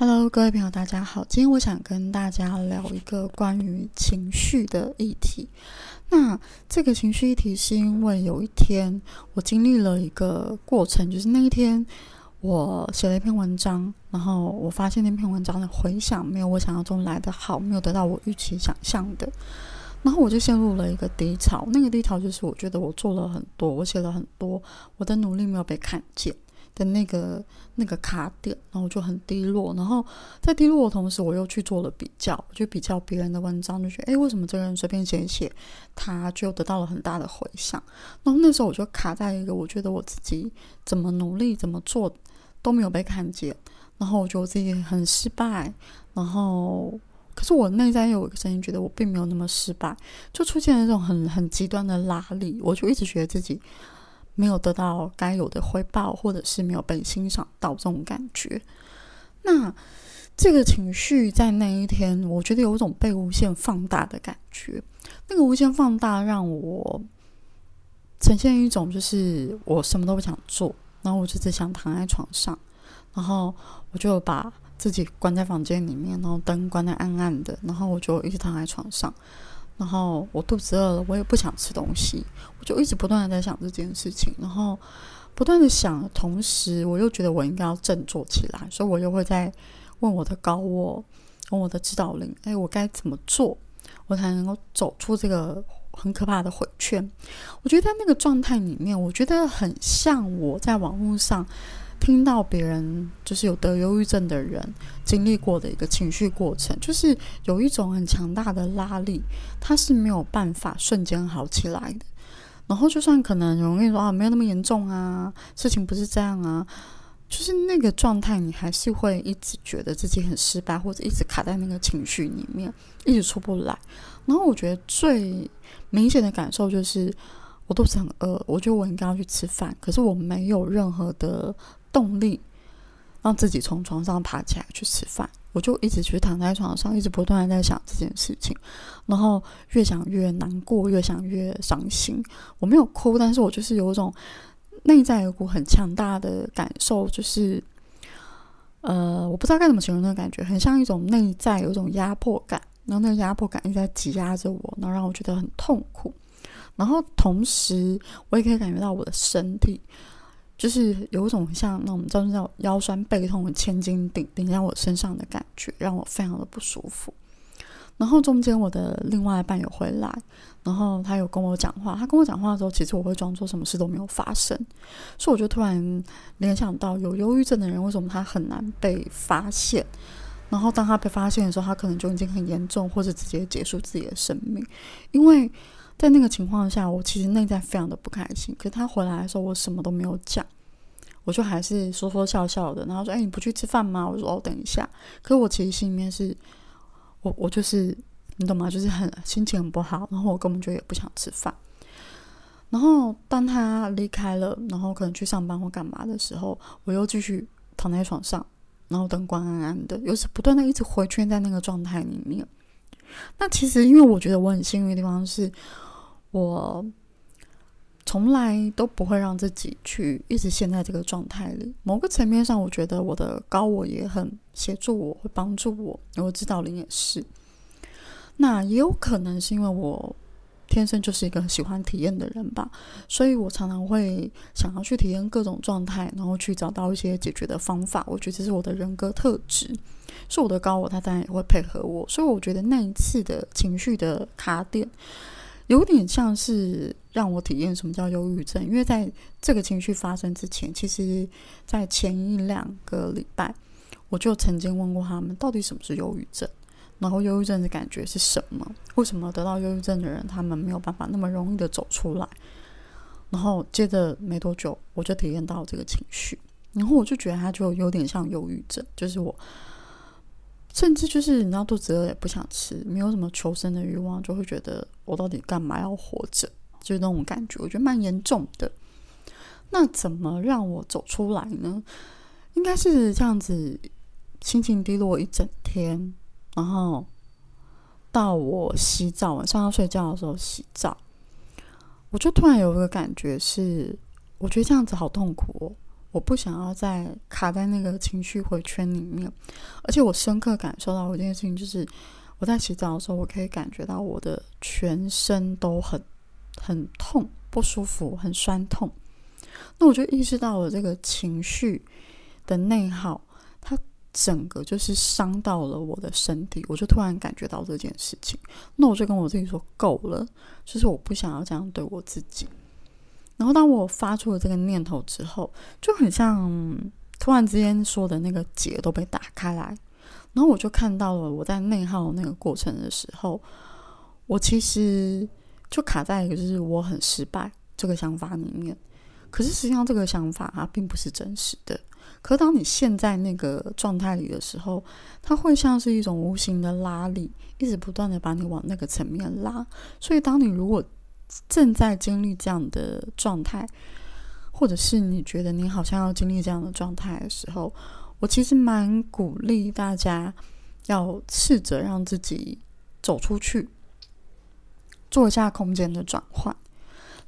Hello，各位朋友，大家好。今天我想跟大家聊一个关于情绪的议题。那这个情绪议题是因为有一天我经历了一个过程，就是那一天我写了一篇文章，然后我发现那篇文章的回响没有我想象中来的好，没有得到我预期想象的，然后我就陷入了一个低潮。那个低潮就是我觉得我做了很多，我写了很多，我的努力没有被看见。的那个那个卡点，然后就很低落，然后在低落的同时，我又去做了比较，就比较别人的文章，就觉得，诶，为什么这个人随便写一写，他就得到了很大的回响？然后那时候我就卡在一个，我觉得我自己怎么努力怎么做都没有被看见，然后我觉得我自己很失败，然后可是我内在又有一个声音，觉得我并没有那么失败，就出现了这种很很极端的拉力，我就一直觉得自己。没有得到该有的回报，或者是没有被欣赏到这种感觉，那这个情绪在那一天，我觉得有一种被无限放大的感觉。那个无限放大让我呈现一种，就是我什么都不想做，然后我就只想躺在床上，然后我就把自己关在房间里面，然后灯关的暗暗的，然后我就一直躺在床上。然后我肚子饿了，我也不想吃东西，我就一直不断的在想这件事情，然后不断的想，同时我又觉得我应该要振作起来，所以我又会在问我的高我，问我的指导灵，哎，我该怎么做，我才能够走出这个很可怕的回圈？我觉得在那个状态里面，我觉得很像我在网络上。听到别人就是有得忧郁症的人经历过的一个情绪过程，就是有一种很强大的拉力，他是没有办法瞬间好起来的。然后就算可能容易说啊，没有那么严重啊，事情不是这样啊，就是那个状态，你还是会一直觉得自己很失败，或者一直卡在那个情绪里面，一直出不来。然后我觉得最明显的感受就是，我肚子很饿，我觉得我应该要去吃饭，可是我没有任何的。动力让自己从床上爬起来去吃饭，我就一直去躺在床上，一直不断的在想这件事情，然后越想越难过，越想越伤心。我没有哭，但是我就是有一种内在有股很强大的感受，就是呃，我不知道该怎么形容那个感觉，很像一种内在有一种压迫感，然后那个压迫感一直在挤压着我，然后让我觉得很痛苦。然后同时，我也可以感觉到我的身体。就是有一种像那种叫叫腰酸背痛、千斤顶顶在我身上的感觉，让我非常的不舒服。然后中间我的另外一半有回来，然后他有跟我讲话。他跟我讲话的时候，其实我会装作什么事都没有发生。所以我就突然联想到，有忧郁症的人为什么他很难被发现？然后当他被发现的时候，他可能就已经很严重，或者直接结束自己的生命，因为。在那个情况下，我其实内在非常的不开心。可是他回来的时候，我什么都没有讲，我就还是说说笑笑的。然后说：“哎，你不去吃饭吗？”我说：“哦，等一下。”可是我其实心里面是，我我就是你懂吗？就是很心情很不好，然后我根本就也不想吃饭。然后当他离开了，然后可能去上班或干嘛的时候，我又继续躺在床上，然后灯光暗暗的，又是不断的一直回圈在那个状态里面。那其实，因为我觉得我很幸运的地方是。我从来都不会让自己去一直陷在这个状态里。某个层面上，我觉得我的高我也很协助我，会帮助我。我指导灵也是。那也有可能是因为我天生就是一个喜欢体验的人吧，所以我常常会想要去体验各种状态，然后去找到一些解决的方法。我觉得这是我的人格特质，是我的高我，他当然也会配合我。所以我觉得那一次的情绪的卡点。有点像是让我体验什么叫忧郁症，因为在这个情绪发生之前，其实，在前一两个礼拜，我就曾经问过他们，到底什么是忧郁症，然后忧郁症的感觉是什么？为什么得到忧郁症的人，他们没有办法那么容易的走出来？然后接着没多久，我就体验到这个情绪，然后我就觉得它就有点像忧郁症，就是我。甚至就是你知道肚子饿也不想吃，没有什么求生的欲望，就会觉得我到底干嘛要活着？就是那种感觉，我觉得蛮严重的。那怎么让我走出来呢？应该是这样子，心情低落一整天，然后到我洗澡，晚上要睡觉的时候洗澡，我就突然有一个感觉是，我觉得这样子好痛苦哦。我不想要再卡在那个情绪回圈里面，而且我深刻感受到一件事情，就是我在洗澡的时候，我可以感觉到我的全身都很很痛、不舒服、很酸痛。那我就意识到了这个情绪的内耗，它整个就是伤到了我的身体。我就突然感觉到这件事情，那我就跟我自己说够了，就是我不想要这样对我自己。然后当我发出了这个念头之后，就很像突然之间说的那个结都被打开来，然后我就看到了我在内耗那个过程的时候，我其实就卡在一个就是我很失败这个想法里面。可是实际上这个想法它并不是真实的。可当你陷在那个状态里的时候，它会像是一种无形的拉力，一直不断的把你往那个层面拉。所以当你如果正在经历这样的状态，或者是你觉得你好像要经历这样的状态的时候，我其实蛮鼓励大家要试着让自己走出去，做一下空间的转换。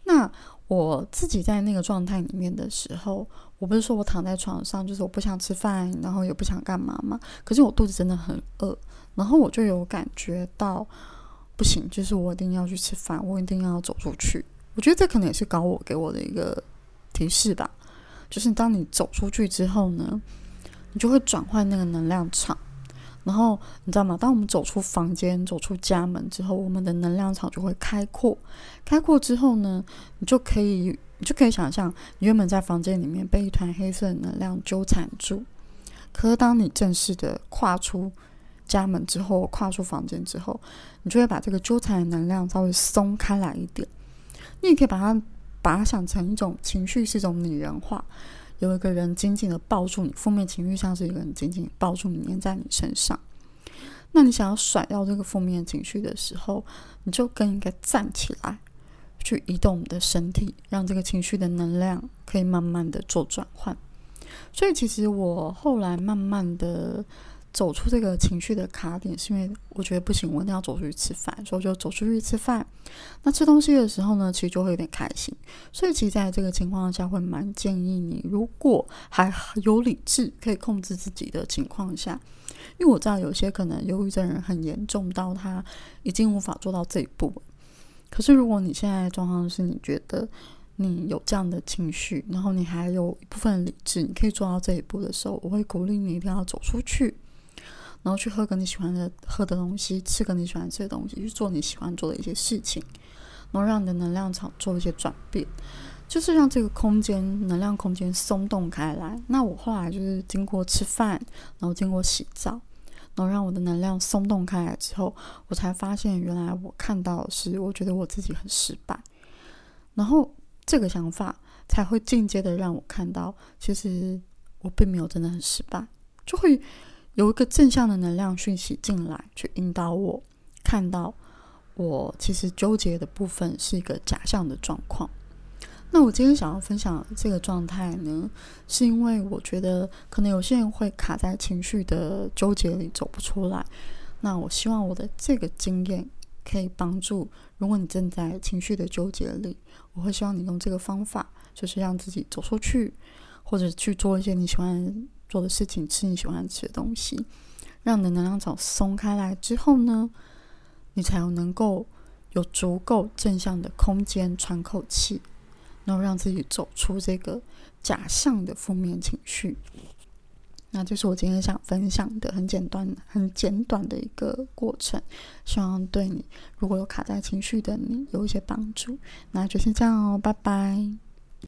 那我自己在那个状态里面的时候，我不是说我躺在床上，就是我不想吃饭，然后也不想干嘛嘛。可是我肚子真的很饿，然后我就有感觉到。不行，就是我一定要去吃饭，我一定要走出去。我觉得这可能也是高我给我的一个提示吧。就是当你走出去之后呢，你就会转换那个能量场。然后你知道吗？当我们走出房间、走出家门之后，我们的能量场就会开阔。开阔之后呢，你就可以，你就可以想象，你原本在房间里面被一团黑色能量纠缠住。可是当你正式的跨出，家门之后，跨出房间之后，你就会把这个纠缠的能量稍微松开来一点。你也可以把它把它想成一种情绪，是一种拟人化。有一个人紧紧的抱住你，负面情绪像是一个人紧紧抱住你，粘在你身上。那你想要甩掉这个负面情绪的时候，你就更应该站起来，去移动你的身体，让这个情绪的能量可以慢慢的做转换。所以，其实我后来慢慢的。走出这个情绪的卡点，是因为我觉得不行，我一定要走出去吃饭，所以我就走出去吃饭。那吃东西的时候呢，其实就会有点开心。所以，其实在这个情况下，会蛮建议你，如果还有理智，可以控制自己的情况下，因为我知道有些可能忧郁症人很严重到他已经无法做到这一步。可是，如果你现在的状况是你觉得你有这样的情绪，然后你还有一部分理智，你可以做到这一步的时候，我会鼓励你一定要走出去。然后去喝个你喜欢的喝的东西，吃个你喜欢吃的东西，去做你喜欢做的一些事情，然后让你的能量场做一些转变，就是让这个空间能量空间松动开来。那我后来就是经过吃饭，然后经过洗澡，然后让我的能量松动开来之后，我才发现原来我看到的是，我觉得我自己很失败，然后这个想法才会间接的让我看到，其实我并没有真的很失败，就会。有一个正向的能量讯息进来，去引导我看到我其实纠结的部分是一个假象的状况。那我今天想要分享这个状态呢，是因为我觉得可能有些人会卡在情绪的纠结里走不出来。那我希望我的这个经验可以帮助，如果你正在情绪的纠结里，我会希望你用这个方法，就是让自己走出去，或者去做一些你喜欢。做的事情，吃你喜欢吃的东西，让你的能量场松开来之后呢，你才有能够有足够正向的空间喘口气，然后让自己走出这个假象的负面情绪。那就是我今天想分享的很简短、很简短的一个过程，希望对你如果有卡在情绪的你有一些帮助。那就先这样哦，拜拜。